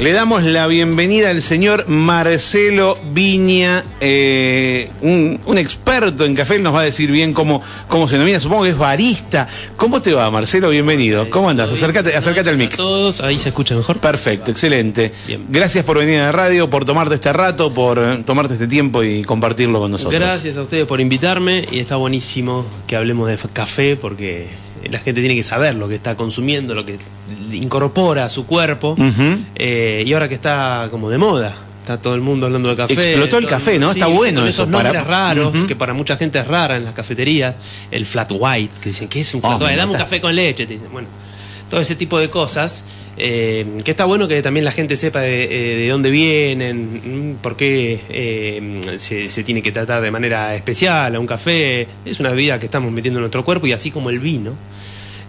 Le damos la bienvenida al señor Marcelo Viña, eh, un, un experto en café, él nos va a decir bien cómo, cómo se denomina, supongo que es barista. ¿Cómo te va, Marcelo? Bienvenido. ¿Cómo andas? Acércate, acércate al mic. A todos, ahí se escucha mejor. Perfecto, excelente. Bien. Gracias por venir a la radio, por tomarte este rato, por eh, tomarte este tiempo y compartirlo con nosotros. Gracias a ustedes por invitarme y está buenísimo que hablemos de café porque la gente tiene que saber lo que está consumiendo, lo que incorpora a su cuerpo. Eh, y ahora que está como de moda. Está todo el mundo hablando de café. Explotó el café, ¿no? Está bueno con eso, Esos para- nombres raros, Ujú. que para mucha gente es rara en las cafeterías. El flat white, que dicen, ¿qué es un Oh, flat me white? Dame un café con leche. Te dicen, bueno, todo ese tipo de cosas. eh, que está bueno que también la gente sepa de, eh, de dónde vienen, mm, por qué eh, se, se tiene que tratar de manera especial a un café. Es una bebida que estamos metiendo en nuestro cuerpo y así como el vino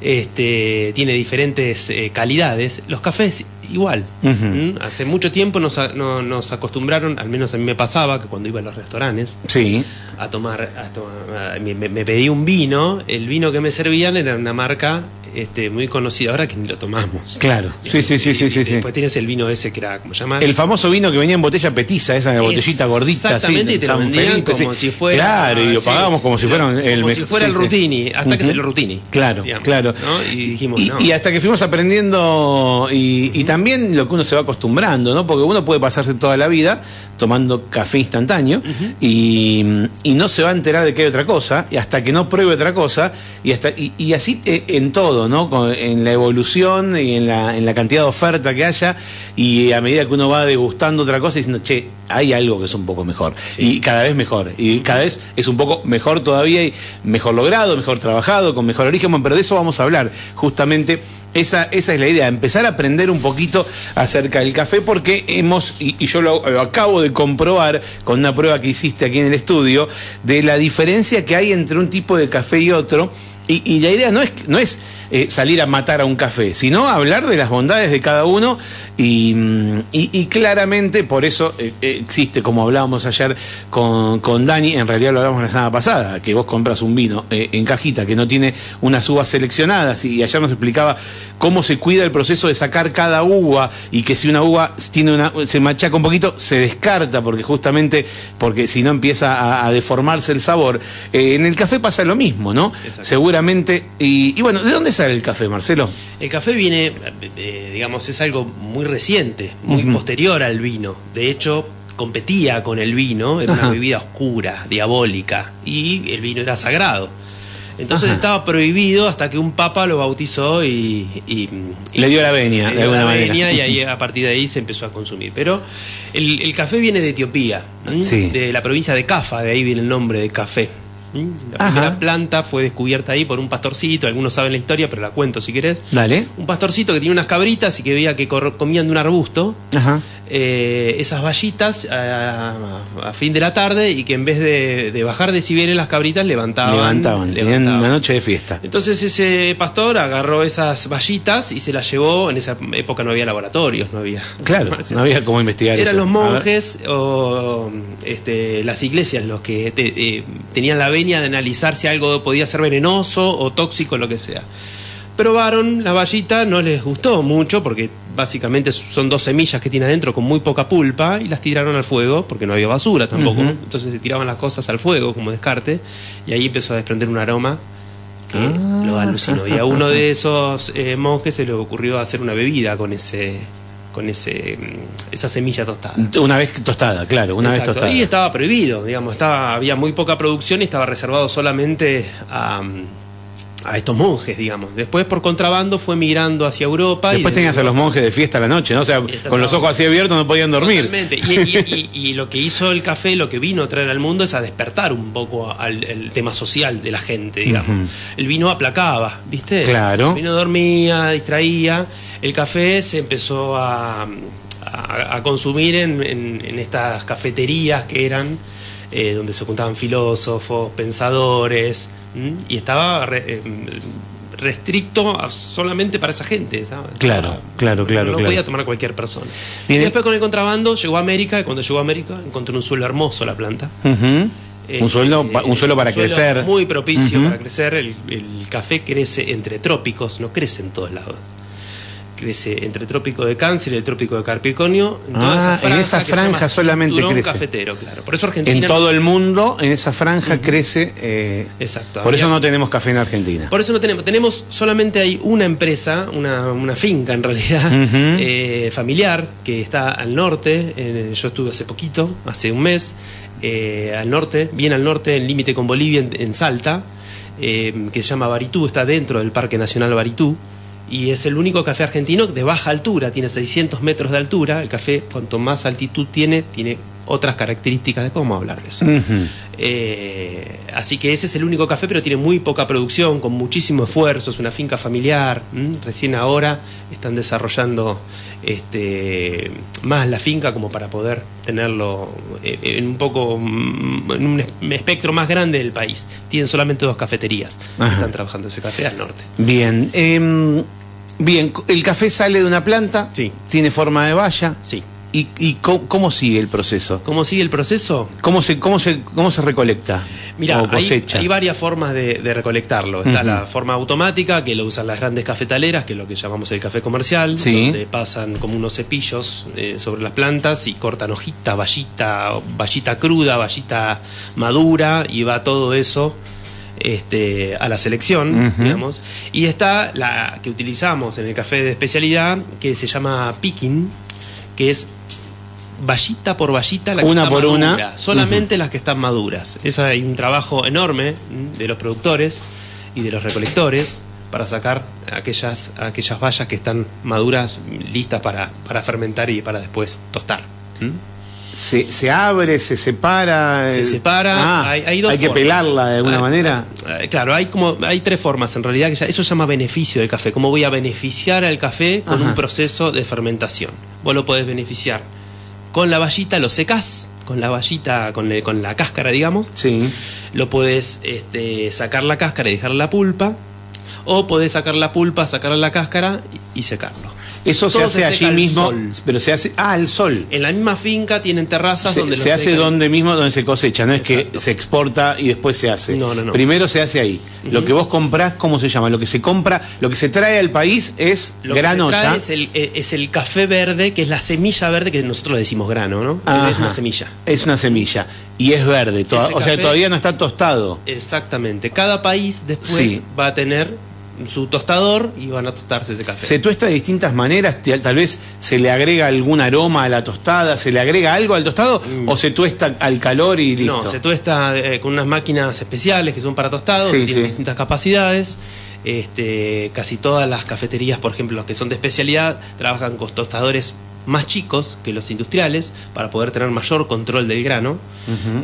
este, tiene diferentes eh, calidades, los cafés igual. ¿Mm? Hace mucho tiempo nos, a- no- nos acostumbraron, al menos a mí me pasaba, que cuando iba a los restaurantes Sí. a tomar, a tomar- a- me- me pedí un vino, el vino que me servían era una marca este, muy conocida, ahora que ni lo tomamos. Claro. Sí, sí, sí, sí, y sí, sí. Después tienes el vino ese que era, ¿cómo se llama? El famoso vino que venía en botella petiza, esa botellita gordita. Exactamente, así, y te lo San vendían Felipe, como sí. si fuera. Claro, y lo pagábamos como si fuera el Como si fuera el. Rutini, hasta que se lo Rutini. Claro, digamos, claro. ¿no? Y dijimos, Y, no. y hasta que fuimos aprendiendo y, y también lo que uno se va acostumbrando, ¿no? Porque uno puede pasarse toda la vida tomando café instantáneo y, y no se va a enterar de que hay otra cosa, y hasta que no pruebe otra cosa, y hasta y, y así eh, en todo, ¿no? En la evolución y en la, en la cantidad de oferta que haya, y a medida que uno va degustando otra cosa, diciendo, che, hay algo que es un poco mejor, y cada vez mejor, y cada vez es un poco mejor todavía, y mejor logrado, mejor trabajado, con mejor origen, bueno, pero de eso vamos a hablar, justamente. Esa, esa es la idea, empezar a aprender un poquito acerca del café porque hemos, y, y yo lo, lo acabo de comprobar con una prueba que hiciste aquí en el estudio, de la diferencia que hay entre un tipo de café y otro. Y, y la idea no es, no es eh, salir a matar a un café, sino hablar de las bondades de cada uno y, mm, y- y claramente por eso eh, eh, existe, como hablábamos ayer con, con Dani, en realidad lo hablamos la semana pasada, que vos compras un vino eh, en cajita que no tiene unas uvas seleccionadas y ayer nos explicaba cómo se cuida el proceso de sacar cada uva y que si una uva tiene una, se machaca un poquito, se descarta porque justamente, porque si no empieza a, a deformarse el sabor. En el café pasa lo mismo, ¿no? Seguramente. Y, y bueno, ¿de dónde sale el café, Marcelo? El café viene, eh, eh, digamos, es algo muy reciente, muy posterior al vino. De hecho, competía con el vino, era Ajá. una bebida oscura, diabólica, y el vino era sagrado. Entonces Ajá. estaba prohibido hasta que un papa lo bautizó y... y- y- Le dio la venia, de alguna manera. venia, y ahí a partir de ahí se empezó a consumir. Pero el, el café viene de Etiopía, de la provincia de Cafa, de ahí viene el nombre de café. La Ajá. primera planta fue descubierta ahí por un pastorcito, algunos saben la historia, pero la cuento si querés. Dale. Un pastorcito que tenía unas cabritas y que veía que comían de un arbusto Ajá. Eh, esas vallitas a, a fin de la tarde y que en vez de, de bajar decibeles las cabritas levantaban. levantaban, tenían una noche de fiesta. Entonces ese pastor agarró esas vallitas y se las llevó. En esa época no había laboratorios, no había. Claro, no había cómo investigar Eran eso. los monjes o este, las iglesias los que te- eh, tenían la venia de analizar si algo podía ser venenoso o tóxico, lo que sea. Probaron la vallita, no les gustó mucho porque básicamente son dos semillas que tiene adentro con muy poca pulpa y las tiraron al fuego porque no había basura tampoco. Entonces se tiraban las cosas al fuego como descarte y ahí empezó a desprender un aroma que Ah. lo alucinó. Y a uno de esos eh, monjes se le ocurrió hacer una bebida con ese con ese mm, esa semilla tostada. Una vez tostada, claro, una Exacto. vez tostada. Y estaba prohibido, digamos, estaba, había muy poca producción y estaba reservado solamente a, a estos monjes, digamos. Después por contrabando fue migrando hacia Europa. Después y tenías a los monjes de fiesta a la noche, ¿no? O sea, con los ojos así abiertos no podían dormir. Totalmente. Y, y- y- y lo que hizo el café, lo que vino a traer al mundo es a despertar un poco al el tema social de la gente, digamos. El vino aplacaba, ¿viste? Claro. El vino dormía, distraía. El café se empezó a, a- a consumir en, en- en estas cafeterías que eran eh, donde se juntaban filósofos, pensadores, y estaba re- eh, restricto a- solamente para esa gente, ¿sabes? Claro, claro, claro, No claro. podía tomar cualquier persona. Bien. Y después con el contrabando llegó a América, y cuando llegó a América encontró un suelo hermoso la planta. Eh, un, suelo, pa- un suelo para suelo crecer. Muy propicio para crecer. El, el café crece entre trópicos, no crece en todos lados. Crece entre el trópico de Cáncer y el trópico de. En, toda Ah, esa en franja esa franja solamente crece. cafetero, claro. Por eso Argentina. En todo el mundo, en esa franja crece. eh, Exacto. Por eso no tenemos café en Argentina. Por eso no tenemos, tenemos solamente hay una empresa, una, una finca en realidad, eh, familiar, que está al norte, yo estuve hace poquito, hace un mes, eh, al norte, bien al norte, en límite con Bolivia, en, en Salta, que se llama Baritú, está dentro del Parque Nacional Baritú, y es el único café argentino de baja altura, tiene 600 metros de altura, el café cuanto más altitud tiene, tiene otras características, después vamos a hablar de eso. Eh, así que ese es el único café, pero tiene muy poca producción, con muchísimo esfuerzo, es una finca familiar. ¿m? Recién ahora están desarrollando este, más la finca como para poder tenerlo eh, en un poco mm, en un es- espectro más grande del país. Tienen solamente dos cafeterías que están trabajando ese café al norte. Bien. em, bien, el café sale de una planta, Sí. tiene forma de valla. Sí. ¿Y, y cómo, cómo sigue el proceso? ¿Cómo sigue el proceso? ¿Cómo se, cómo se, cómo se recolecta? Mira, o hay, cosecha. hay varias formas de, de recolectarlo. Está la forma automática, que lo usan las grandes cafetaleras, que es lo que llamamos el café comercial, Sí. donde pasan como unos cepillos eh, sobre las plantas y cortan hojita, vallita, vallita cruda, vallita madura, y va todo eso este, a la selección, digamos. Y está la que utilizamos en el café de especialidad, que se llama picking, que es vallita por vallita la que Una está por una. solamente las que están maduras. Eso hay un trabajo enorme de los productores y de los recolectores para sacar aquellas, aquellas bayas que están maduras, listas para, para fermentar y para después tostar. ¿Mm? Se, se abre, se separa. Se eh, separa, ah, hay, hay dos que formas. pelarla de alguna Ah, manera. ah, Claro, hay como hay tres formas en realidad que ya- eso se llama beneficio del café. ¿Cómo voy a beneficiar al café con Ajá. un proceso de fermentación? Vos lo podés beneficiar con la vallita, lo secás, con la vallita, con, con la cáscara, digamos. Sí. Lo podés este, sacar la cáscara y dejar la pulpa. O podés sacar la pulpa, sacar la cáscara y, y secarlo. Eso se hace se allí al mismo, sol. pero se hace ah, al sol. En la misma finca tienen terrazas Se, donde se hace secan. donde mismo donde se cosecha, no es que se exporta y después se hace. No, no, no. Primero se hace ahí. Lo que vos comprás, ¿cómo se llama? Lo que se compra, lo que se trae al país es Lo grano que se ya. trae es el, eh, es el café verde, que es la semilla verde, que nosotros le decimos grano, ¿no? Ajá. Es una semilla. Es una semilla. Y es verde. toda- o sea, todavía no está tostado. Exactamente. Cada país después Sí. va a tener su tostador y van a tostarse ese café. Se tuesta de distintas maneras, tal vez se le agrega algún aroma a la tostada, se le agrega algo al tostado o se tuesta al calor y listo. Mm. No, se tuesta eh, con unas máquinas especiales que son para tostado, Sí, que tienen sí. distintas capacidades. Este, casi todas las cafeterías, por ejemplo, las que son de especialidad, trabajan con tostadores más chicos que los industriales para poder tener mayor control del grano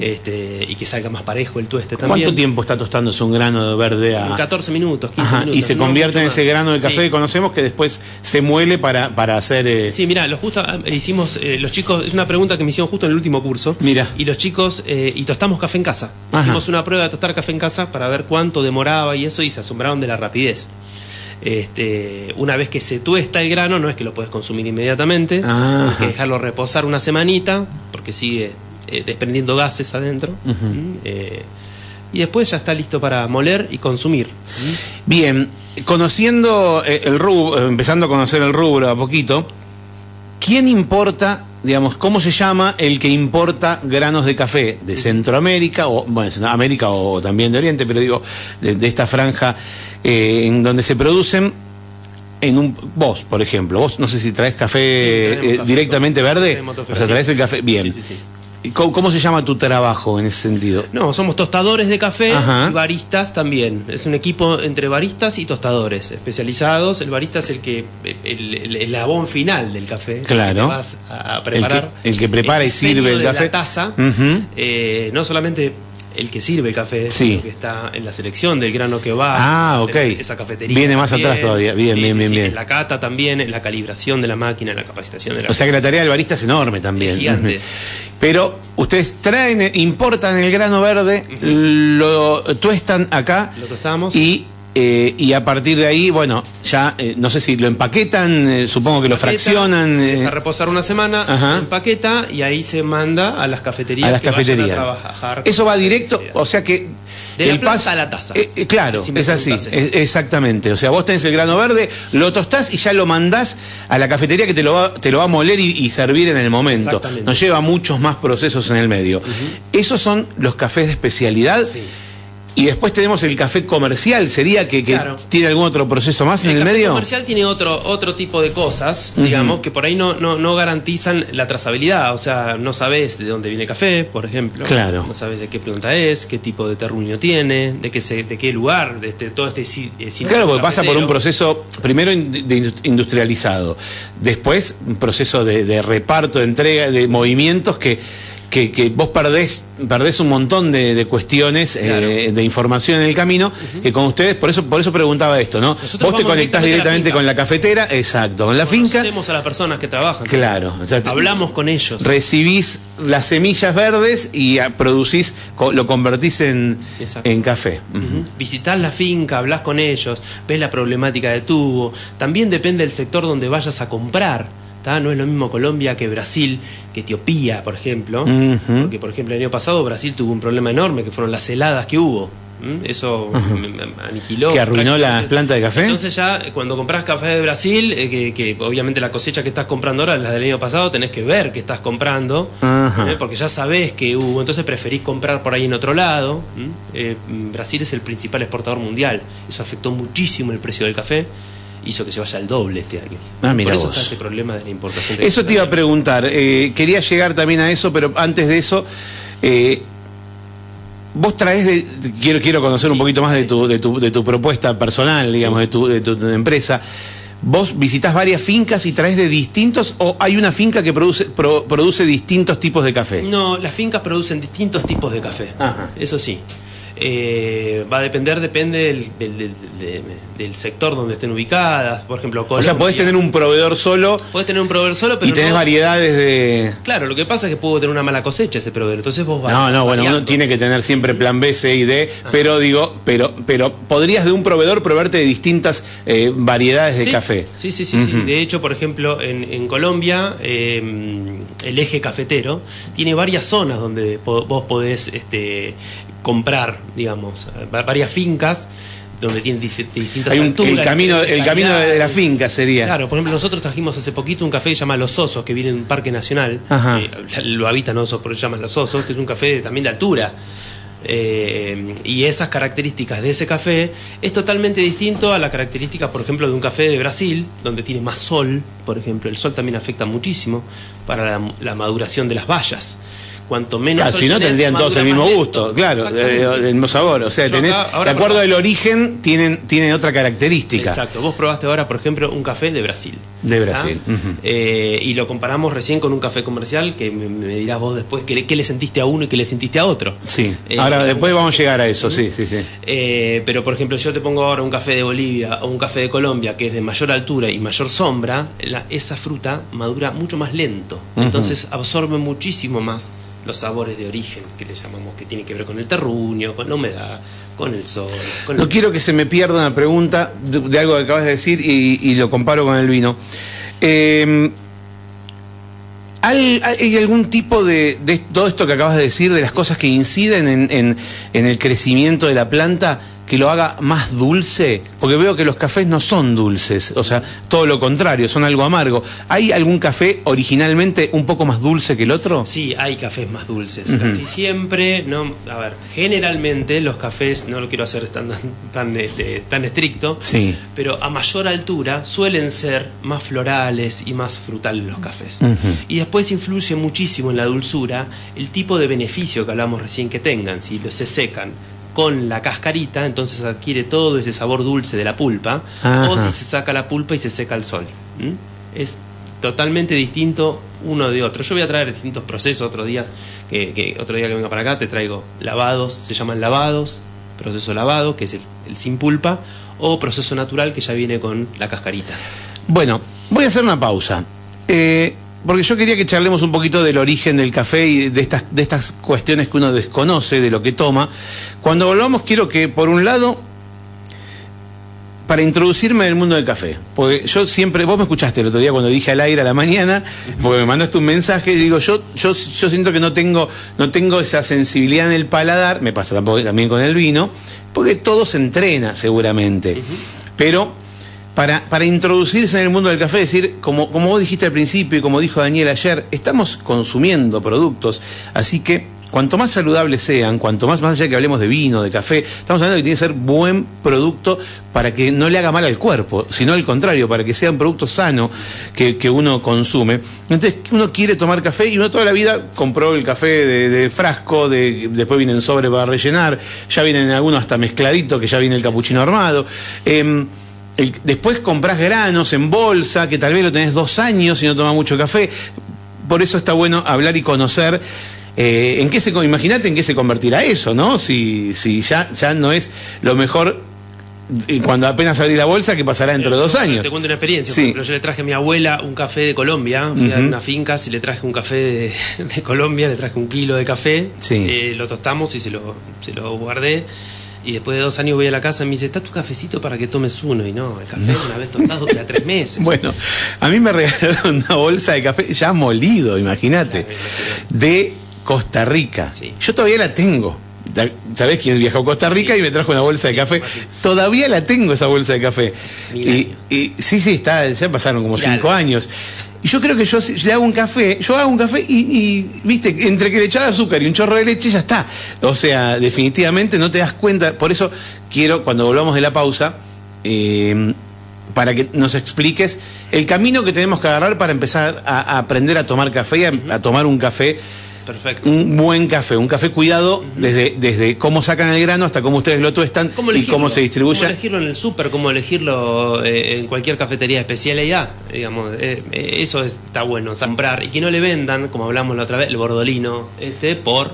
este, y que salga más parejo el tueste también. ¿Cuánto tiempo está tostándose un grano de verde a 14 minutos, 15 Ajá, minutos. y se no convierte en ese grano de café Sí. que conocemos que después se muele para, para hacer eh, Sí, mira, lo justo ah, hicimos, eh, los chicos, es una pregunta que me hicieron justo en el último curso. Mira. Y los chicos, eh, y tostamos café en casa. Ajá. Hicimos una prueba de tostar café en casa para ver cuánto demoraba y eso, y se asombraron de la rapidez. Este, una vez que se tuesta el grano, no es que lo puedes consumir inmediatamente, Ajá. hay que dejarlo reposar una semanita, porque sigue eh, desprendiendo gases adentro. Eh, y después ya está listo para moler y consumir. Bien, conociendo eh, el rubro, empezando a conocer el rubro a poquito, ¿quién importa, digamos, cómo se llama el que importa granos de café de Centroamérica, o bueno, América o también de Oriente, pero digo, de, de esta franja eh, en donde se producen en un vos, por ejemplo, vos no sé si traes café, Sí, eh, café. directamente verde, o sea, traes el café bien. Sí, sí, sí. ¿Y ¿Cómo, cómo se llama tu trabajo en ese sentido? No, somos tostadores de café Ajá. y baristas también. Es un equipo entre baristas y tostadores especializados. El barista es el que el, el- el eslabón final del café. Claro. El que vas a preparar. El que- el que prepara y sirve el de café. La taza. Ujú. eh, no solamente el que sirve el café, Sí. sino que está en la selección del grano que va. Ah, ok. Esa cafetería. Viene más también. atrás todavía. Bien, Sí, bien, sí, bien, bien. En la cata también, en la calibración de la máquina, en la capacitación de la O sea que la tarea del barista es enorme también. Es gigante. Pero ustedes traen, importan el grano verde, lo tuestan acá Lo tostamos. y, eh, y a partir de ahí, bueno, ya eh, no sé si lo empaquetan, eh, supongo que lo Empaqueta, fraccionan. Se eh, deja reposar una semana, Ajá. se empaqueta y ahí se manda a las cafeterías. a las que vayan cafeterías. trabajar Eso va directo, o sea que De la el pas- a la taza. Eh, eh, claro, Si es así, es- exactamente. O sea, vos tenés el grano verde, lo tostás y ya lo mandás a la cafetería que te lo va, te lo va a moler y, y servir en el momento. Exactamente. No lleva muchos más procesos en el medio. Esos son los cafés de especialidad. Sí. Y después tenemos el café comercial, sería que, que Claro. tiene algún otro proceso más en el café medio. comercial tiene otro, otro tipo de cosas, digamos, que por ahí no, no, no garantizan la trazabilidad. O sea, no sabes de dónde viene el café, por ejemplo. Claro. No sabes de qué planta es, qué tipo de terruño tiene, de qué, se, de qué lugar, de este, todo este eh, Claro, porque pasa por un proceso, primero de industrializado, después un proceso de, de reparto, de entrega, de movimientos que, que, que vos perdés, perdés un montón de, de cuestiones, eh, de información en el camino, que con ustedes, por eso, por eso preguntaba esto, ¿no? Nosotros vos te conectás directamente la con la cafetera, exacto, con la finca, Conocemos a las personas que trabajan. claro. o sea, te- Hablamos con ellos. Recibís las semillas verdes y ah, producís, lo convertís en, en café. Ujú. Ujú. Visitás la finca, hablas con ellos, ves la problemática de tubo. También depende del sector donde vayas a comprar. ¿Tá? No es lo mismo Colombia que Brasil, que Etiopía, por ejemplo. Ujú. Porque, por ejemplo, el año pasado Brasil tuvo un problema enorme, que fueron las heladas que hubo. ¿Mm? Eso aniquiló. ¿Que arruinó las plantas de café? Entonces ya cuando compras café de Brasil, eh, que, que obviamente la cosecha que estás comprando ahora es la del año pasado, tenés que ver qué estás comprando. ¿eh? porque ya sabés que hubo, entonces preferís comprar por ahí en otro lado. Eh, Brasil es el principal exportador mundial, eso afectó muchísimo el precio del café, hizo que se vaya al doble este año. Ah, mira por eso vos. está este problema de la importación de Eso te iba a preguntar. eh, quería llegar también a eso, pero antes de eso, eh, vos traes de. Quiero, quiero conocer un poquito más de tu, de tu, de tu propuesta personal, digamos, de, tu, de tu empresa. ¿Vos visitás varias fincas y traes de distintos o hay una finca que produce, pro- produce distintos tipos de café? No, las fincas producen distintos tipos de café. Ajá. Eso sí. Eh, va a depender, depende del, del- del- de- del sector donde estén ubicadas. Por ejemplo, O sea, podés tener un proveedor solo Podés tener un proveedor solo, pero y tenés no- variedades de. Claro, lo que pasa es que puedo tener una mala cosecha ese proveedor. Entonces vos vas No, no, bueno, uno tiene que tener siempre plan B, C y D, pero digo, pero, pero podrías de un proveedor proveerte de distintas eh, variedades de Sí, café. Sí, sí, sí, sí. De hecho, por ejemplo, en, en Colombia, eh, el eje cafetero tiene varias zonas donde vos podés este, comprar, digamos, va- varias fincas donde tienen distintas Hay un, alturas, el camino, el diferentes camino de la finca sería. Claro, por ejemplo, nosotros trajimos hace poquito un café que se llama Los Osos, que viene de un parque nacional. Ajá. Eh, lo habitan osos, por eso se llaman Los Osos, que es un café también de altura. Eh, y esas características de ese café es totalmente distinto a la característica, por ejemplo, de un café de Brasil, donde tiene más sol, por ejemplo. El sol también afecta muchísimo para la, la maduración de las bayas. Cuanto menos Claro, si no tenés, tendrían todos el mismo gusto, claro, eh, el mismo sabor. O sea, tenés, acá- de acuerdo al origen, tienen, tienen otra característica. Exacto, vos probaste ahora, por ejemplo, un café de Brasil. De Brasil. Eh, y lo comparamos recién con un café comercial, que me, me dirás vos después qué, le- qué le sentiste a uno y qué le sentiste a otro. Sí, Eh, ahora después vamos a llegar a eso, sí, sí, sí. Eh, pero por ejemplo, yo te pongo ahora un café de Bolivia o un café de Colombia que es de mayor altura y mayor sombra, la- esa fruta madura mucho más lento. Entonces absorbe muchísimo más los sabores de origen que le llamamos, que tiene que ver con el terruño, con la humedad, con el sol. Con No el- quiero que se me pierda una pregunta de, de algo que acabas de decir y, y lo comparo con el vino. Eh, ¿hay, hay algún tipo de, de todo esto que acabas de decir, de las cosas que inciden en, en- en el crecimiento de la planta, que lo haga más dulce? Porque veo que los cafés no son dulces, o sea, todo lo contrario, son algo amargo. ¿Hay algún café originalmente un poco más dulce que el otro? Sí, hay cafés más dulces. Casi siempre, no, a ver, generalmente los cafés, no lo quiero hacer tan, tan, este, tan estricto, Sí. pero a mayor altura suelen ser más florales y más frutales los cafés. Y después influye muchísimo en la dulzura el tipo de beneficio que hablamos recién que tengan. Si se secan con la cascarita, entonces adquiere todo ese sabor dulce de la pulpa, Ajá. o si se saca la pulpa y se seca al sol. Es totalmente distinto uno de otro. Yo voy a traer distintos procesos otro día, que, que otro día que venga para acá te traigo lavados, se llaman lavados, proceso lavado, que es el, el sin pulpa, o proceso natural que ya viene con la cascarita. Bueno, voy a hacer una pausa. Eh, porque yo quería que charlemos un poquito del origen del café y de estas, de estas cuestiones que uno desconoce, de lo que toma. Cuando volvamos, quiero que, por un lado, para introducirme en el mundo del café. Porque yo siempre, vos me escuchaste el otro día cuando dije al aire a la mañana, porque me mandaste un mensaje y digo, yo, yo, yo siento que no tengo, no tengo esa sensibilidad en el paladar, me pasa tampoco, también con el vino, porque todo se entrena seguramente. Pero para, para, introducirse en el mundo del café, decir, como, como vos dijiste al principio y como dijo Daniel ayer, estamos consumiendo productos, así que cuanto más saludables sean, cuanto más, más allá que hablemos de vino, de café, estamos hablando de que tiene que ser buen producto para que no le haga mal al cuerpo, sino al contrario, para que sea un producto sano que, que uno consume. Entonces, uno quiere tomar café y uno toda la vida compró el café de, de frasco, de, después vienen sobre para rellenar, ya vienen algunos hasta mezcladitos, que ya viene el capuchino armado. Eh, el, después compras granos en bolsa, que tal vez lo tenés dos años y no tomas mucho café. Por eso está bueno hablar y conocer eh, en qué se imagínate en qué se convertirá eso, ¿no? Si, si ya, ya no es lo mejor cuando apenas abrí la bolsa, que pasará dentro de dos años. Te cuento una experiencia. Sí. Por ejemplo, yo le traje a mi abuela un café de Colombia, fui uh -huh. a una finca, y le traje un café de, de, Colombia, le traje un kilo de café, sí. eh, lo tostamos y se lo, se lo guardé. Y después de dos años voy a la casa y me dice, está tu cafecito para que tomes uno. Y no, el café no. una vez tostado dura tres meses. bueno, a mí me regalaron una bolsa de café ya molido, imagínate, de Costa Rica. Sí. Yo todavía la tengo. ¿Sabés quién viajó a Costa Rica sí. y me trajo una bolsa de sí, café? Todavía la tengo esa bolsa de café. Y, y, sí, sí, está, ya pasaron como Mirá, cinco años. Y yo creo que yo le hago un café, yo hago un café y, viste, entre que le echaba azúcar y un chorro de leche ya está. O sea, definitivamente no te das cuenta. Por eso quiero, cuando volvamos de la pausa, eh, para que nos expliques el camino que tenemos que agarrar para empezar a, aprender a tomar café a tomar un café Perfecto. Un buen café, un café cuidado uh -huh. desde, desde cómo sacan el grano hasta cómo ustedes lo tuestan ¿Cómo y cómo se distribuye. Cómo elegirlo en el súper, cómo elegirlo eh, en cualquier cafetería especialidad, digamos, eh, eh, eso está bueno, comprar y que no le vendan, como hablamos la otra vez, el bordolino, este, por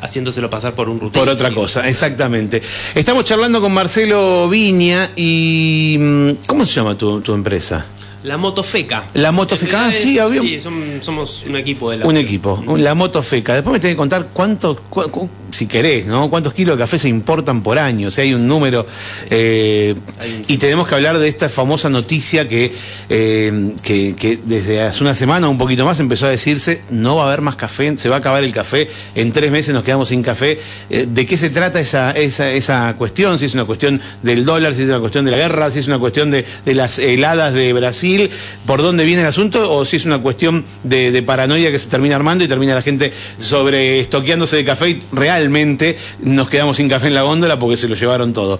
haciéndoselo pasar por un rutero. Por otra cosa, exactamente. Estamos charlando con Marcelo Viña y mm, ¿cómo se llama tu, tu empresa? La Motofeca. La Motofeca, ah, sí, había... Sí, son, somos un equipo de la... Un equipo, la Motofeca. Después me tenés que contar cuánto, cu cu si querés, ¿no? Cuántos kilos de café se importan por año, o sea, hay un número. Sí. Eh, hay... Y tenemos que hablar de esta famosa noticia que, eh, que, que, desde hace una semana o un poquito más empezó a decirse, no va a haber más café, se va a acabar el café, en tres meses nos quedamos sin café. Eh, ¿De qué se trata esa, esa, esa cuestión? Si es una cuestión del dólar, si es una cuestión de la guerra, si es una cuestión de, de las heladas de Brasil, por dónde viene el asunto, o si es una cuestión de, de paranoia que se termina armando y termina la gente sobre estoqueándose de café real nos quedamos sin café en la góndola porque se lo llevaron todo.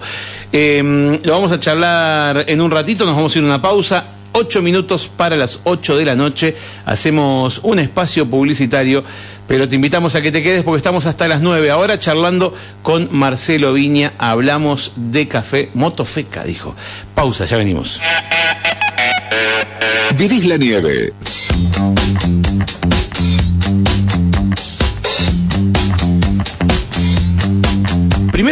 Eh, lo vamos a charlar en un ratito, nos vamos a ir a una pausa. Ocho minutos para las ocho de la noche. Hacemos un espacio publicitario, pero te invitamos a que te quedes porque estamos hasta las nueve. Ahora charlando con Marcelo Viña. Hablamos de café Motofeca, dijo. Pausa, ya venimos. Vivís la nieve.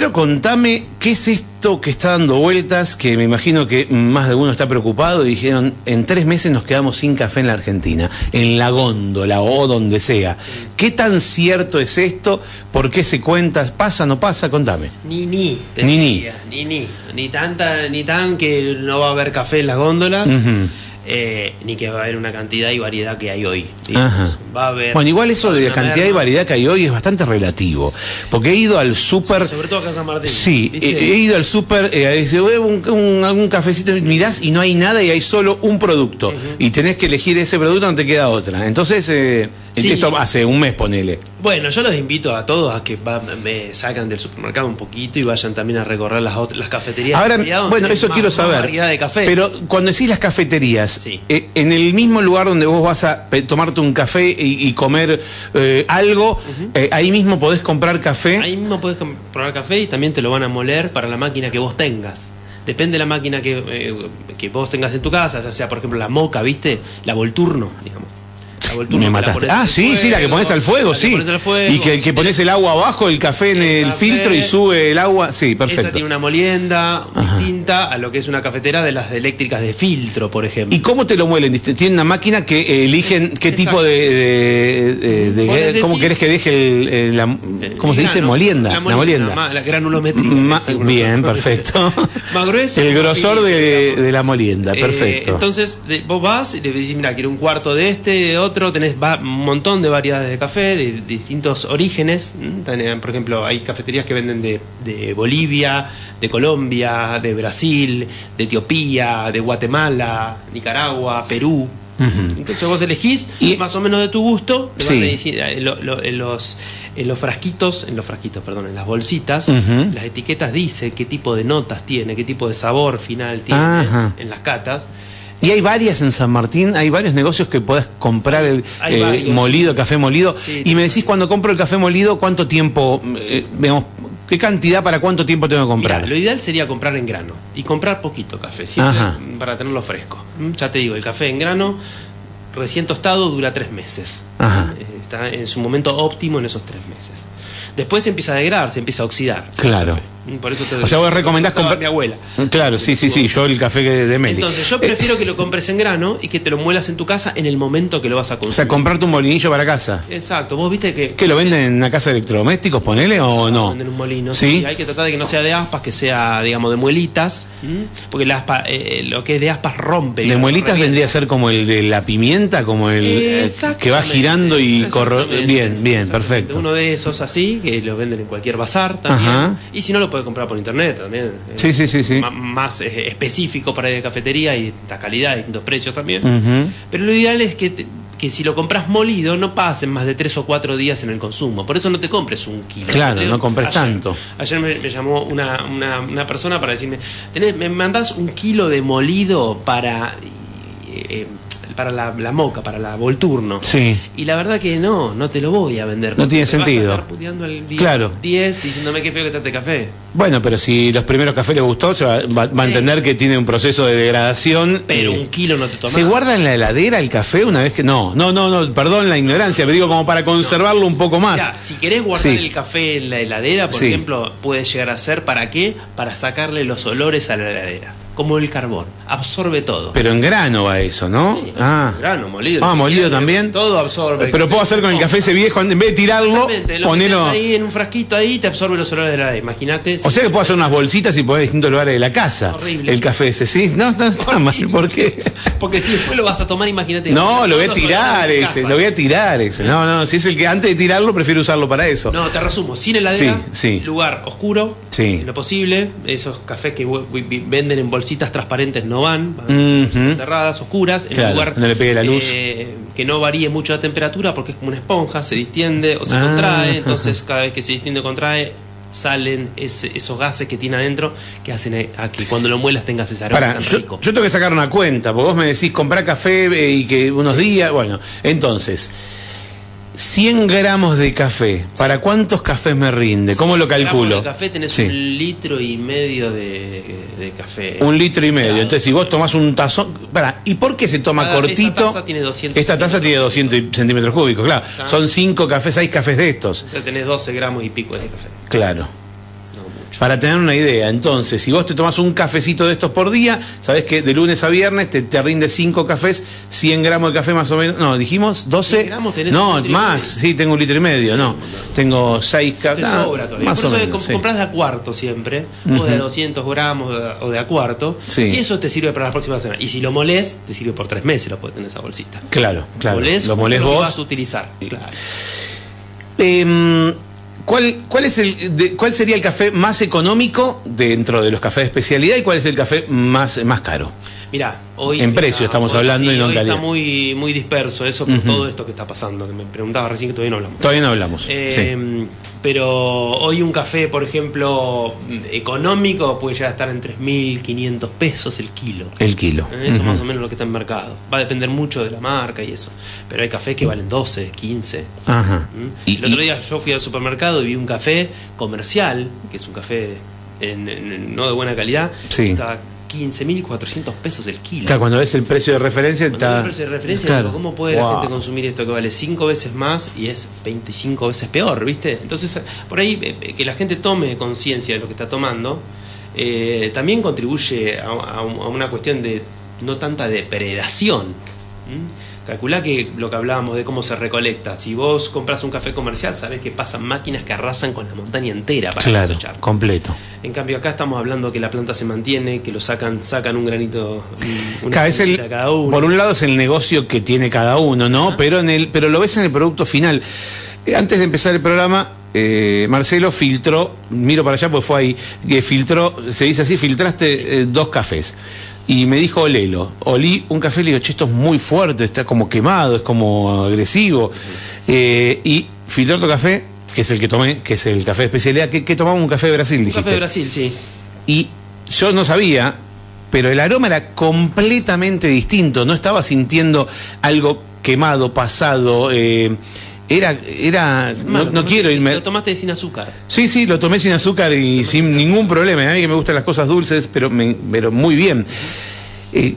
Primero contame qué es esto que está dando vueltas, que me imagino que más de uno está preocupado y dijeron, en tres meses nos quedamos sin café en la Argentina, en la góndola o donde sea. ¿Qué tan cierto es esto? ¿Por qué se cuenta? ¿Pasa, no pasa? Contame. Ni ni. Ni ni. Ni ni. Ni tanta, ni tan que no va a haber café en las góndolas. Uh -huh eh, ni que va a haber una cantidad y variedad que hay hoy. Va a haber bueno, igual eso de la cantidad y variedad que hay hoy es bastante relativo. Porque he ido al súper. Sí, sobre todo acá en San Martín. Sí, he, he, ido al súper, eh, un, un, algún cafecito, mirás y no hay nada y hay solo un producto. Uh -huh. Y tenés que elegir ese producto, no te queda otra. Entonces, eh, sí. esto hace un mes, ponele. Bueno, yo los invito a todos a que va, me sacan del supermercado un poquito y vayan también a recorrer las, las cafeterías. Ahora, bueno, eso quiero saber. variedad de cafés. Pero cuando decís las cafeterías, sí. eh, en el mismo lugar donde vos vas a tomarte un café y, y comer eh, algo, uh -huh. ahí mismo podés comprar café. Ahí mismo podés comprar café y también te lo van a moler para la máquina que vos tengas depende de la máquina que, eh, que, vos tengas en tu casa, ya sea por ejemplo la moca, ¿viste? La Volturno, digamos. Me la mataste. Ah, sí, sí, la que pones al fuego, la sí. pones al fuego. Y que, que pones el agua abajo, el café en el, café. filtro y sube el agua. Sí, Esa perfecto. tiene una molienda distinta a lo que es una cafetera de las eléctricas de filtro, por ejemplo. ¿Y cómo te lo muelen? Tienen una máquina que eligen qué Exacto. tipo de. de- de- de- Vos les ¿Cómo querés que deje el. el- la- ¿Cómo se dice? grano, Molienda. La molienda. ma- La granulometría. Ma- bien, perfecto. Más grueso. El grosor de, la molienda, Eh, perfecto. entonces, vos vas y le decís, mira, quiero un cuarto de este, de otro, tenés va- un montón de variedades de café, de, distintos orígenes. Tenés, Por ejemplo, hay cafeterías que venden de, de Bolivia, de Colombia, de Brasil, de Etiopía, de Guatemala, Nicaragua, Perú. Entonces vos elegís Y- más o menos de tu gusto, Sí. eh, lo- lo- en, los, en los frasquitos, en los frasquitos, perdón, en las bolsitas, las etiquetas dice qué tipo de notas tiene, qué tipo de sabor final tiene Ajá. en las catas. Y hay varias en San Martín, hay varios negocios que podés comprar el eh, molido, café molido. Sí, y me decís, cuando compro el café molido, ¿cuánto tiempo, eh, digamos, qué cantidad para cuánto tiempo tengo que comprar? Lo ideal sería comprar en grano y comprar poquito café, siempre Ajá. para tenerlo fresco. ¿Mm? Ya te digo, el café en grano recién tostado dura tres meses. Ajá. Eh, Está en su momento óptimo en esos tres meses. Después se empieza a degradar, se empieza a oxidar. Claro. Mm, Por eso te O sea, vos recomendás comprar- mi abuela. Claro, sí, sí, sí, yo el café que- de Meli. Entonces, yo Eh, prefiero que lo compres en grano y que te lo muelas en tu casa en el momento que lo vas a o consumir. sea, comprarte un molinillo para casa. Exacto, vos viste que. ¿Qué lo venden en una casa de electrodomésticos, ponele o no? Venden un molino. Sí. Sí. Hay que tratar de que no sea de aspas, que sea, digamos, de muelitas. ¿m? Porque la aspa, eh, lo que es de aspas rompe. De muelitas vendría a ser como el de la pimienta, como el eh, que va girando y corro. Bien, bien, perfecto. Uno de esos así, que lo venden en cualquier bazar también. Ajá. Y si no, lo puede comprar por internet también. Sí, Eh, sí, sí, sí. Más eh, específico para ir de cafetería y distinta calidad, distintos precios también. Pero lo ideal es que, te- que si lo compras molido no pasen más de tres o cuatro días en el consumo. Por eso no te compres un kilo. Claro, no compres ayer- tanto. Ayer me, me llamó una, una- una persona para decirme, "Tenés- me mandás un kilo de molido para... eh, para la, la moca, para la volturno. Sí. Y la verdad que no, no te lo voy a vender. No tiene te vas a sentido. estar puteando el día Claro. 10 diciéndome qué feo que trate café. Bueno, pero si los primeros cafés les gustó, se va, va- va a entender que tiene un proceso de degradación. Pero eh, un kilo no te tomas. ¿Se guarda en la heladera el café una vez que.? No, no, no, no, perdón la ignorancia, pero digo como para conservarlo un poco más. Mirá, si querés guardar Sí. el café en la heladera, por Sí. ejemplo, puede llegar a ser para qué? Para sacarle los olores a la heladera. Como el carbón. Absorbe todo. Pero en grano va eso, ¿no? ah. Grano, molido. Ah, molido también. Todo absorbe. Pero puedo hacer con el café ese viejo, en vez de tirarlo, ponerlo. ahí en un frasquito ahí te absorbe los olores de la. Imagínate. O sea que puedo hacer unas bolsitas y poner en distintos lugares de la casa. Horrible. El café ese, sí. No, no está mal. ¿Por qué? Porque si después lo vas a tomar, imagínate. No, lo voy a tirar ese, lo voy a tirar ese. No, no, si es el que antes de tirarlo prefiero usarlo para eso. No, te resumo, sin heladera, Sí, sí. lugar oscuro, Sí. en lo posible, esos cafés que venden en bolsitas transparentes no van, van cerradas, oscuras, en Claro, un lugar no le pegue la luz. eh, que no varíe mucho la temperatura porque es como una esponja, se distiende o se Ah, contrae, entonces cada vez que se distiende o contrae salen ese- esos gases que tiene adentro que hacen a, que cuando lo muelas tengas ese aroma Pará, tan yo, rico. yo tengo que sacar una cuenta, porque vos me decís comprar café eh, y que unos días, bueno, entonces, 100 gramos de café, ¿para cuántos cafés me rinde? ¿Cómo lo calculo? de café tenés Sí. un litro y medio de, de café. Un litro y medio. Claro. Entonces, si vos tomás un tazón. Pará, ¿y por qué se toma Cada- cortito? esta taza tiene 200 Esta taza tiene 200 centímetros cúbicos, claro. Ah. Son 5 cafés, 6 cafés de estos. Ya tenés 12 gramos y pico de café. Claro. Mucho. Para tener una idea, entonces, si vos te tomás un cafecito de estos por día, sabés que de lunes a viernes te, te rinde 5 cafés, 100 gramos de café más o menos. No, dijimos 12. 100 gramos tenés no, un más. Sí, tengo un litro y medio, no. Tengo 6 Te cafés. sobra todavía. Más Por o eso menos. com- sí. compras de a cuarto siempre, o de a 200 gramos o de- o a cuarto, Sí. y eso te sirve para la próxima semana. Y si lo molés, te sirve por tres meses, lo puedes tener esa bolsita. Claro, claro. molés, Lo molés lo vos. vas a utilizar. Claro. Em, ¿cuál, cuál, es el, de- ¿Cuál sería el café más económico dentro de los cafés de especialidad y cuál es el café más, más caro? Mirá, hoy. En precio estamos hablando y no en hoy calidad. Está muy, muy disperso eso por todo esto que está pasando, que me preguntaba recién que todavía no hablamos. Todavía no hablamos. Eh, sí. Pero hoy un café, por ejemplo, económico puede llegar a estar en 3.500 pesos el kilo. El kilo. Eh, Eso Ujú. más o menos lo que está en mercado. Va a depender mucho de la marca y eso. Pero hay cafés que valen 12, 15. Ajá. ¿Mm? Y- el otro día yo fui al supermercado y vi un café comercial, que es un café en- en- no de buena calidad, Sí. estaba 15.400 pesos el kilo. Claro, cuando ves el precio de referencia Cuando está. el precio de referencia, Claro. digo, ¿cómo puede Wow. la gente consumir esto que vale 5 veces más y es 25 veces peor, ¿viste? Entonces, por ahí eh, que la gente tome conciencia de lo que está tomando, eh, también contribuye a, a un- a una cuestión de no tanta depredación. ¿m? Calculá que lo que hablábamos de cómo se recolecta. Si vos compras un café comercial, sabés que pasan máquinas que arrasan con la montaña entera para Claro, cosechar. completo. En cambio acá estamos hablando que la planta se mantiene, que lo sacan, sacan un granito, un- una el- cada uno. por un lado es el negocio que tiene cada uno, ¿no? Pero en el, pero lo ves en el producto final. Eh, Antes de empezar el programa, eh, Marcelo filtró, miro para allá porque fue ahí, que filtró, se dice así, filtraste eh, dos cafés. Y me dijo olelo. Olí un café y le digo, che, esto es muy fuerte, está como quemado, es como agresivo. Eh, y filtró otro café, que es el que tomé, que es el café de especialidad, que, que tomamos un café de Brasil, Un dijiste. café de Brasil, sí. Y yo no sabía, pero el aroma era completamente distinto. No estaba sintiendo algo quemado, pasado. eh, era, era. No, Malo, no quiero irme. Lo tomaste sin azúcar. Sí, sí, lo tomé sin azúcar y sin ningún problema. A mí que me gustan las cosas dulces, pero, me- pero muy bien. Eh,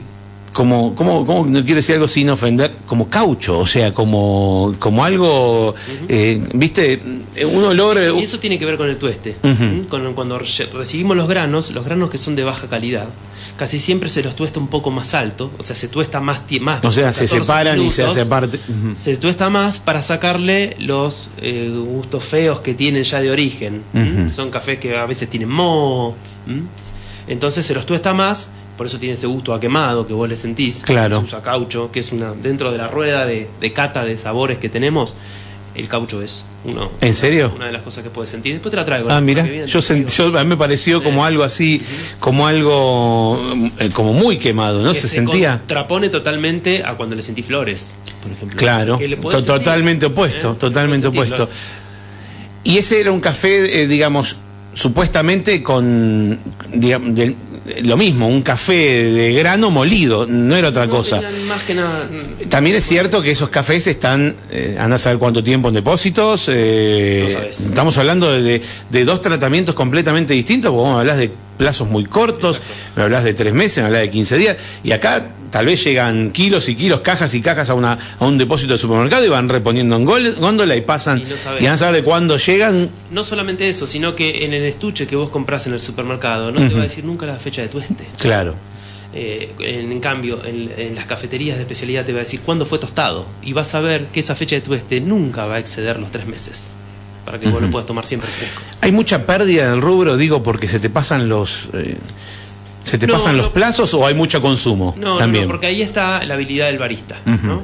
como, como, como, no quiero decir algo sin ofender, como caucho, o sea, como, como algo, eh, viste, un olor. Y eso tiene que ver con el tueste. Cuando re- recibimos los granos, los granos que son de baja calidad, casi siempre se los tuesta un poco más alto, o sea, se tuesta más, más o sea, se 14 separan y se hace aparte. Ujú. Se tuesta más para sacarle los eh, gustos feos que tienen ya de origen. Son cafés que a veces tienen moho. Entonces se los tuesta más, por eso tiene ese gusto a quemado que vos le sentís. Claro. Se usa caucho, que es una dentro de la rueda de, de cata de sabores que tenemos. El caucho es uno. ¿En serio? Una de las cosas que puedes sentir. Después te la traigo. Ah, mira, yo, sent- yo- a mí me pareció como algo así, como algo eh, como muy quemado, ¿no? Que Se sentía. contrapone totalmente a cuando le sentí flores, por ejemplo. Claro, to- totalmente sentir, opuesto, ¿eh? totalmente opuesto. Y ese era un café, eh, digamos, supuestamente con digamos, del- lo mismo, un café de grano molido, no era otra No, cosa. tenían Más que nada. mm, También es cierto que esos cafés están, eh, anda a saber cuánto tiempo en depósitos. eh, No sabes. estamos hablando de, de- de dos tratamientos completamente distintos, porque vos me hablas de plazos muy cortos, me hablas de tres meses, me hablas de 15 días, y acá tal vez llegan kilos y kilos, cajas y cajas a, una, a un depósito de supermercado y van reponiendo en góndola y pasan, Y no saber de cuándo llegan. No solamente eso, sino que en el estuche que vos compras en el supermercado no te va a decir nunca la fecha de tueste. Claro, Eh, en, en cambio, en, en las cafeterías de especialidad te va a decir cuándo fue tostado. Y vas a ver que esa fecha de tueste nunca va a exceder los tres meses. Para que vos lo puedas tomar siempre fresco. hay mucha pérdida en el rubro, digo, porque se te pasan los... eh, ¿Se te No, pasan los no. plazos o hay mucho consumo? No, también. no, porque ahí está la habilidad del barista.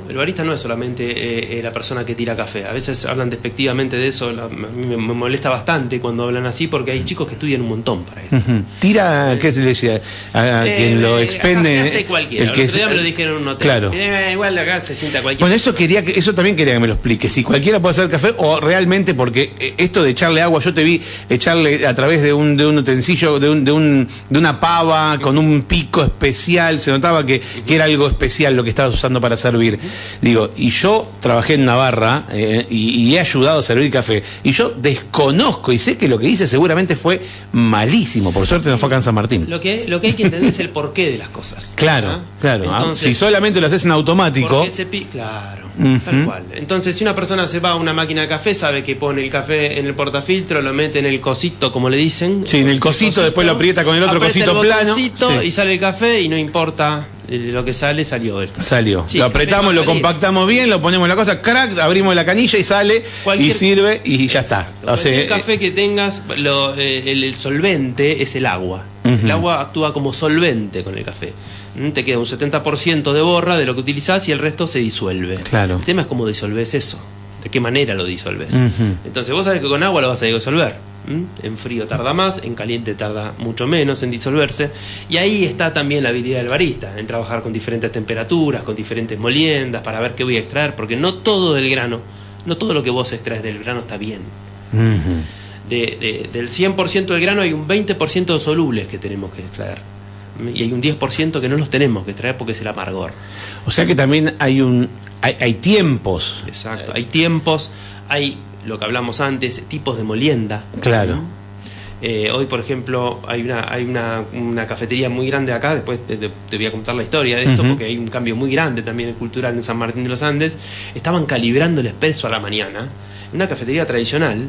El barista no es solamente eh, eh, la persona que tira café. A veces hablan despectivamente de eso. la- a mí me, me molesta bastante cuando hablan así porque hay chicos que estudian un montón para eso. Tira, ¿qué se le decía? A, a Eh, quien lo eh, expende. hace cualquiera. el que es- me lo dijeron en un hotel. Claro. Eh, igual acá se sienta cualquiera. Bueno, eso quería que, eso también quería que me lo explique. Si cualquiera puede hacer café o realmente, porque eh, esto de echarle agua, yo te vi echarle a través de un, de un utensilio, de, un, de, un, de una pava con un pico especial, se notaba que, que era algo especial lo que estabas usando para servir. Digo, y yo trabajé en Navarra eh, y, y he ayudado a servir café. Y yo desconozco y sé que lo que hice seguramente fue malísimo. Por suerte no fue acá en San Martín. Lo que, lo que hay que entender es el porqué de las cosas. Claro, claro. Ah, Entonces, si solamente lo haces en automático. ¿Por qué se pi- Claro, tal cual. Entonces, si una persona se va a una máquina de café, sabe que pone el café en el portafiltro, lo mete en el cosito, como le dicen. Sí, en el cosito, después lo aprieta con el otro cosito el plano. Sí. Y sale el café y no importa eh, lo que sale, salió el café. Salió. Sí, lo el apretamos, lo compactamos bien, lo ponemos en la cosa, crack, abrimos la canilla y sale y sirve y ya está. O Cualquier sea, café que tengas, lo- eh, el, el solvente es el agua. El agua actúa como solvente con el café. Mm, Te queda un 70% de borra de lo que utilizás y el resto se disuelve. Claro. El tema es cómo disolves eso. De qué manera lo disolves. Entonces vos sabés que con agua lo vas a disolver. En frío tarda más, en caliente tarda mucho menos en disolverse. Y ahí está también la habilidad del barista, en trabajar con diferentes temperaturas, con diferentes moliendas, para ver qué voy a extraer, porque no todo del grano, no todo lo que vos extraes del grano está bien. ujú. De- de- del 100% del grano hay un 20% de solubles que tenemos que extraer. Y hay un 10% que no los tenemos que extraer porque es el amargor. O sea que también hay un hay, hay tiempos. Exacto. Hay tiempos, hay lo que hablamos antes, tipos de molienda. Claro. ¿no? Eh, hoy, por ejemplo, hay una hay una, una cafetería muy grande acá, después te, te- te voy a contar la historia de esto, porque hay un cambio muy grande también cultural en San Martín de los Andes. Estaban calibrando el expreso a la mañana, una cafetería tradicional.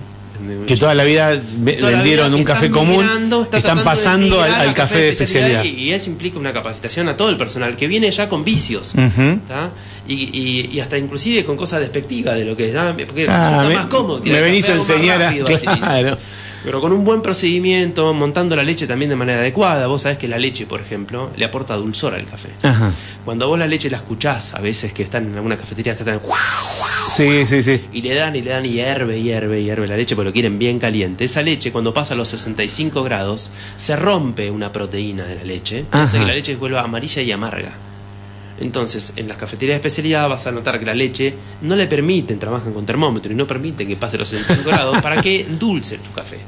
Que toda la vida la vendieron vida un café están común, está están pasando al, café de especialidad. Y, y eso implica una capacitación a todo el personal que viene ya con vicios. Y, y- y hasta inclusive con cosas despectivas de lo que ¿tá? porque Ah, resulta me- más cómodo. me venís café a enseñar rápido, claro. Pero con un buen procedimiento, montando la leche también de manera adecuada. Vos sabés que la leche, por ejemplo, le aporta dulzor al café. Ajá. Cuando vos la leche la escuchás, a veces que están en alguna cafetería que están Sí, sí, sí. y le dan y le dan y hierve, hierve, hierve la leche porque lo quieren bien caliente. Esa leche cuando pasa a los 65 grados se rompe una proteína de la leche hace que la leche vuelva amarilla y amarga. Entonces, en las cafeterías de especialidad vas a notar que la leche no le permiten, trabajan con termómetro y no permiten que pase los 65 grados para que endulce tu café.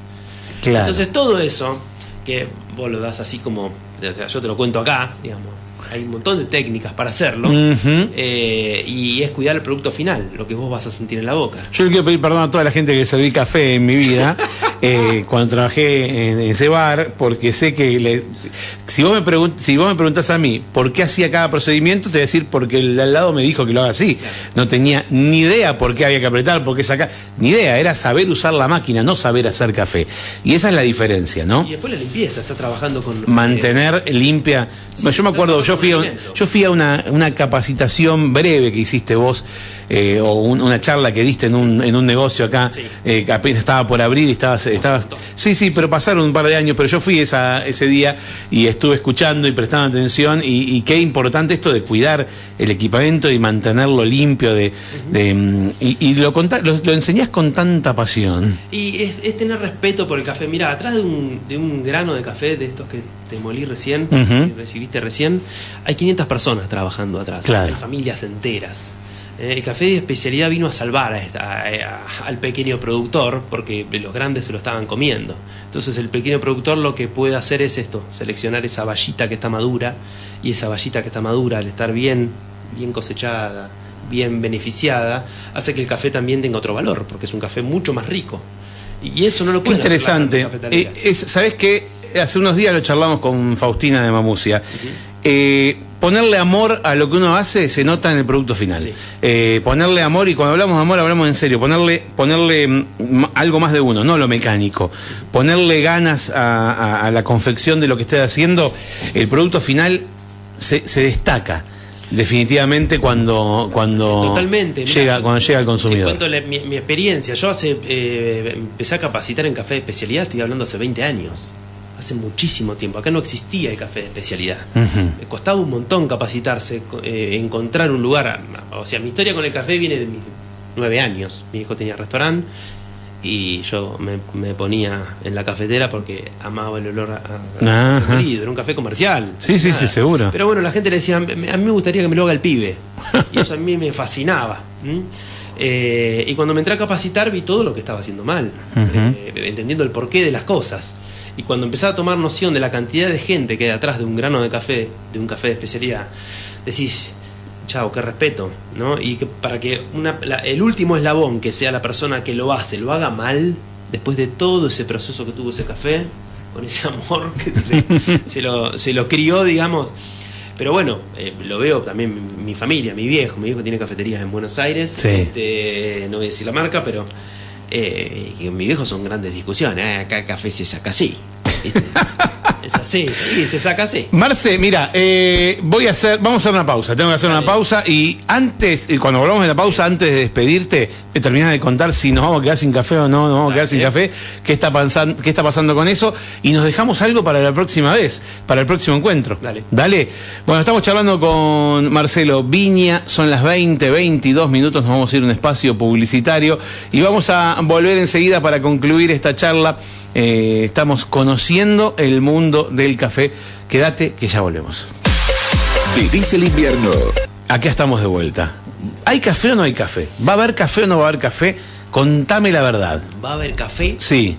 Claro. Entonces, todo eso, que vos lo das así como, o sea, yo te lo cuento acá, digamos, hay un montón de técnicas para hacerlo, eh, y es cuidar el producto final, lo que vos vas a sentir en la boca. Yo le quiero pedir perdón a toda la gente que serví café en mi vida eh, cuando trabajé en ese bar, porque sé que le- si, vos me pregun- si vos me preguntás a mí por qué hacía cada procedimiento, te voy a decir porque el al lado me dijo que lo haga así. No tenía ni idea por qué había que apretar, por qué sacar, ni idea, era saber usar la máquina, no saber hacer café. Y esa es la diferencia, ¿no? Y después la limpieza, está trabajando con... mantener limpia. Sí, Bueno, yo me acuerdo, yo fui a, un- alimento. yo fui a una, una capacitación breve que hiciste vos, eh, o un- una charla que diste en un, en un negocio acá, Sí. eh, que apenas estaba por abrir y estabas, estabas. cierto. Sí, sí, pero pasaron un par de años, pero yo fui esa, ese día y estuve escuchando y prestando atención, y, y qué importante esto de cuidar el equipamiento y mantenerlo limpio, de, de, mm, y, y lo, contá- lo, lo enseñás con tanta pasión. Y es, es tener respeto por el café. Mira, atrás de un, de un grano de café, de estos que te molí recién, que recibiste recién, hay 500 personas trabajando atrás. Claro. Hay familias enteras. Eh, El café de especialidad vino a salvar a esta- a- a- al pequeño productor porque los grandes se lo estaban comiendo. Entonces el pequeño productor lo que puede hacer es esto, seleccionar esa vallita que está madura y esa vallita que está madura al estar bien, bien cosechada, bien beneficiada, hace que el café también tenga otro valor porque es un café mucho más rico. Y eso no lo las interesante. Eh, es, ¿Sabés qué? Hace unos días lo charlamos con Faustina de Mamucia. Eh, ponerle amor a lo que uno hace se nota en el producto final. Sí. Eh, ponerle amor, y cuando hablamos de amor hablamos en serio, ponerle, ponerle mm, algo más de uno, no lo mecánico. Ponerle ganas a, a- a la confección de lo que estés haciendo, el producto final se, se destaca. Definitivamente cuando, cuando Totalmente. Llega, cuando llega al Te consumidor. cuento la- mi, mi experiencia. Yo hace eh, empecé a capacitar en café de especialidad, estoy hablando hace 20 años. Hace muchísimo tiempo. Acá no existía el café de especialidad. Ujú. Me costaba un montón capacitarse, eh, encontrar un lugar. O sea, mi historia con el café viene de mis nueve años. Mi hijo tenía restaurante y yo me, me ponía en la cafetera porque amaba el olor a, a Era un café comercial. Sí, sí, sí, seguro. Pero bueno, la gente le decía, "Me- a mí me gustaría que me lo haga el pibe. Y eso a mí me fascinaba. ¿m? Eh, y cuando me entré a capacitar vi todo lo que estaba haciendo mal, eh, entendiendo el porqué de las cosas. Y cuando empecé a tomar noción de la cantidad de gente que hay atrás de un grano de café, de un café de especialidad, decís, chao, qué respeto, ¿no? Y que para que una- la- el último eslabón, que sea la persona que lo hace, lo haga mal, después de todo ese proceso que tuvo ese café, con ese amor que se, se lo, se lo crió, digamos. Pero bueno, eh, lo veo también mi, mi familia, mi viejo, mi viejo tiene cafeterías en Buenos Aires, Sí. este, no voy a decir la marca, pero eh, y mi viejo son grandes discusiones, "Ah, acá café se saca así. es así, y se saca así. Marce, mira, eh, voy a hacer, vamos a hacer una pausa, tengo que hacer una pausa y antes, cuando volvamos de la pausa, antes de despedirte, terminas de contar si nos vamos a quedar sin café o no, nos vamos a quedar sin café, qué está, pasando, qué está pasando con eso y nos dejamos algo para la próxima vez, para el próximo encuentro. Dale. Dale. Bueno, estamos charlando con Marcelo Viña, son las 20, 22 minutos, nos vamos a ir a un espacio publicitario y vamos a volver enseguida para concluir esta charla. Eh, estamos conociendo el mundo del café. Quédate que ya volvemos. Vivís el invierno. Acá estamos de vuelta. ¿Hay café o no hay café? ¿Va a haber café o no va a haber café? Contame la verdad. Va a haber café, Sí,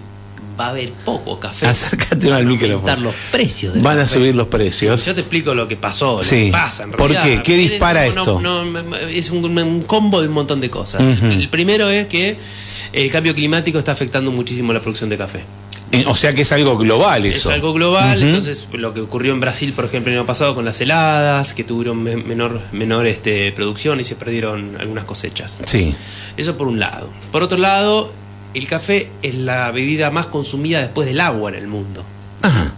va a haber poco café. acércate al Van a micrófono. los precios del Van a café. subir los precios. Yo te explico lo que pasó, lo Sí. que pasa en ¿Por realidad. qué? ¿Qué dispara No, esto? no, no, es un, un combo de un montón de cosas. El primero es que el cambio climático está afectando muchísimo la producción de café. Eh, O sea que es algo global eso. Es algo global, entonces lo que ocurrió en Brasil, por ejemplo, el año pasado con las heladas, que tuvieron me- menor, menor este, producción y se perdieron algunas cosechas. Sí. Eso por un lado. Por otro lado, el café es la bebida más consumida después del agua en el mundo. Ajá.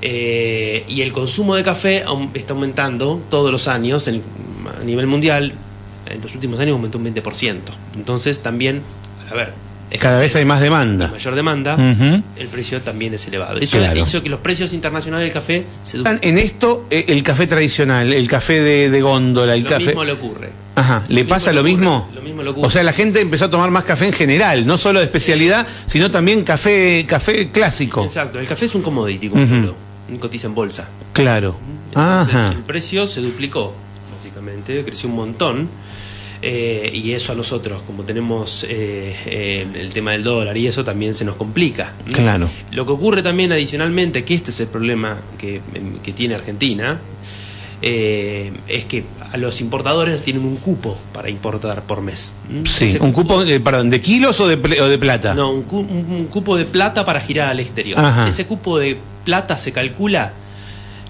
Eh, y el consumo de café está aumentando todos los años en- a nivel mundial. En los últimos años aumentó un 20%. Entonces también, a ver, Cada vez escasez hay más demanda. mayor demanda, Ujú. el precio también es elevado. Eso Claro. hizo que los precios internacionales del café se En esto, eh, el café tradicional, el café de, de góndola, el Lo café. mismo le ocurre. Ajá, ¿le mismo pasa lo ocurre, mismo? lo mismo le ocurre. O sea, la gente empezó a tomar más café en general, no solo de especialidad, sino también café, café clásico. Exacto, el café es un commodity, como Ujú. cotiza en bolsa. Claro. Entonces, Ajá. el precio se duplicó, básicamente, creció un montón. Eh, y eso a nosotros, como tenemos eh, eh, el tema del dólar y eso, también se nos complica. ¿no? Claro. Lo que ocurre también adicionalmente, que este es el problema que, que tiene Argentina, eh, es que a los importadores tienen un cupo para importar por mes. Sí, Ese un cupo, eh, perdón, ¿de kilos o de, o de plata? no, un, cu- un- un cupo de plata para girar al exterior. Ajá. Ese cupo de plata se calcula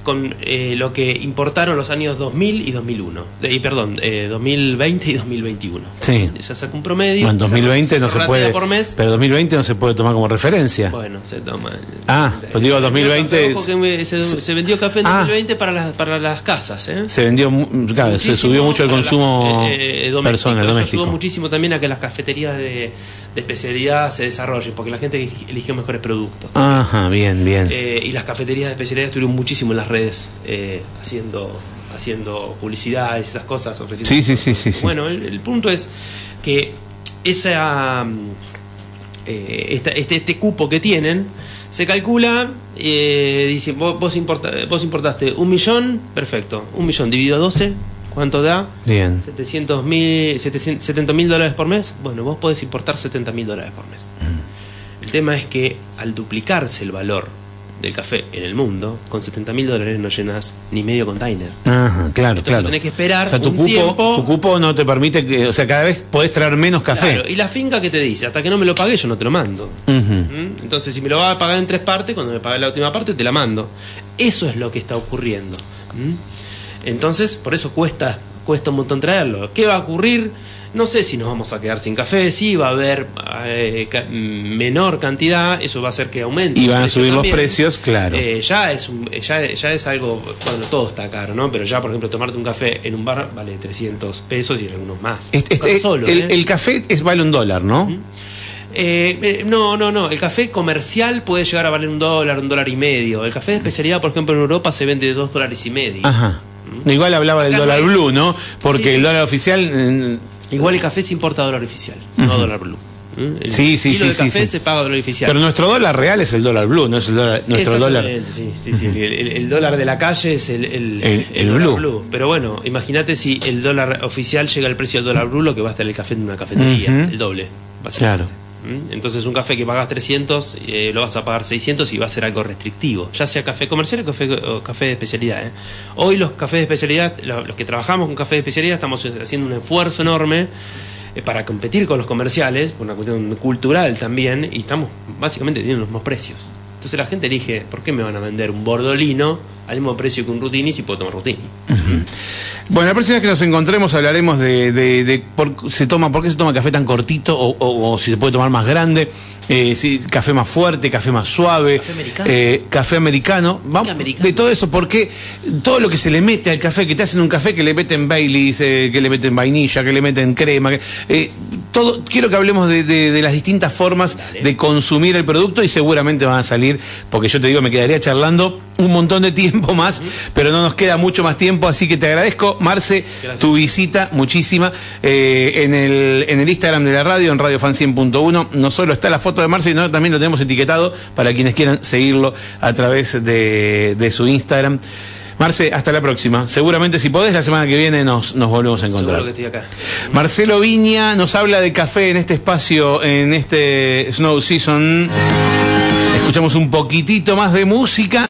con eh, lo que importaron los años 2000 y 2001. De- y perdón, eh, 2020 y 2021. Sí. Se saca un promedio. No, en 2020 no se puede. por mes. Pero 2020 no se puede tomar como referencia. Bueno, se toma. Ah, pues digo, Se vendió 2020 café, que se, se vendió café en Ah. 2020 para las, para las casas. ¿eh? Se vendió, claro, se subió mucho el la- consumo eh, eh, doméstico. personal, doméstico. ayudó muchísimo también a que las cafeterías de, de especialidad se desarrollen, porque la gente eligió mejores productos. Ajá, bien, bien. Eh, y las cafeterías de especialidad estuvieron muchísimo en las redes eh, haciendo, haciendo publicidades esas cosas. Ofreciendo Sí, sí, sí, sí, sí. Bueno, el, el punto es que esa, eh, esta- este, este cupo que tienen se calcula, eh, dice, vos, vos, importa- vos importaste un millón, perfecto, un millón dividido a 12, ¿cuánto da? Bien. 700 mil, 70 mil dólares por mes. Bueno, vos podés importar 70 mil dólares por mes. Mm. El tema es que al duplicarse el valor del café en el mundo, con 70 mil dólares no llenas ni medio container. Ajá, claro, Entonces claro. tenés que esperar o sea, tu un cupo, tiempo. tu cupo no te permite que, o sea, cada vez podés traer menos café. Claro, y la finca que te dice, hasta que no me lo pague yo no te lo mando. ¿Mm? Entonces, si me lo va a pagar en tres partes, cuando me pague la última parte, te la mando. Eso es lo que está ocurriendo. ¿Mm? Entonces, por eso cuesta, cuesta un montón traerlo. ¿Qué va a ocurrir? No sé si nos vamos a quedar sin café, sí va a haber eh, menor cantidad, eso va a hacer que aumente. Y van a subir los precios, claro. Eh, ya, es un- ya, ya es algo, bueno, todo está caro, ¿no? Pero ya, por ejemplo, tomarte un café en un bar vale 300 pesos y en algunos más. Este- este- solo, el, ¿eh? el café es vale un dólar, ¿no? Eh, eh, no, no, no. El café comercial puede llegar a valer un dólar, un dólar y medio. El café de especialidad, por ejemplo, en Europa se vende de dos dólares y medio. Ajá. Igual hablaba del dólar blue, ¿no? Porque Sí, sí. el dólar oficial. eh, Igual el café se importa dólar oficial, no dólar blue. ¿Mm? El Sí, sí, kilo sí, de café sí. se paga dólar oficial. Pero nuestro dólar real es el dólar blue, no es el dólar, nuestro dólar. Exactamente, Sí, sí, sí. El, dólar de la calle es el, el, blue. Pero bueno, imagínate si el dólar oficial llega al precio del dólar blue, lo que va a estar el café en una cafetería, Ujú. el doble. Claro. ¿Mm? Entonces un café que pagas 300 eh, lo vas a pagar 600 y va a ser algo restrictivo, ya sea café comercial o café, o café de especialidad. ¿eh? Hoy los cafés de especialidad, lo- los que trabajamos con café de especialidad, estamos haciendo un esfuerzo enorme eh, para competir con los comerciales, por una cuestión cultural también, y estamos básicamente teniendo los mismos precios. Entonces la gente elige, ¿por qué me van a vender un bordolino al mismo precio que un rutini si puedo tomar rutini? Bueno, la próxima vez que nos encontremos hablaremos de, de- de por, se toma, por qué se toma café tan cortito o, o- o si se puede tomar más grande, eh, si café más fuerte, café más suave, Café americano. eh, café americano. Vamos, americano? de todo eso, porque todo lo que se le mete al café, que te hacen un café que le meten Baileys, eh, que le meten vainilla, que le meten crema, que- todo, quiero que hablemos de, de- de las distintas formas de consumir el producto y seguramente van a salir, porque yo te digo, me quedaría charlando un montón de tiempo más, pero no nos queda mucho más tiempo, así que te agradezco, Marce, Gracias. tu visita, muchísima, eh, en, el, en el Instagram de la radio, en Radio Fan 100.1, no solo está la foto de Marce, sino también lo tenemos etiquetado para quienes quieran seguirlo a través de, de su Instagram. Marce, hasta la próxima. Seguramente si podés, la semana que viene nos, nos volvemos a encontrar. Seguro que estoy acá. Marcelo Viña nos habla de café en este espacio, en este Snow Season. Escuchamos un poquitito más de música.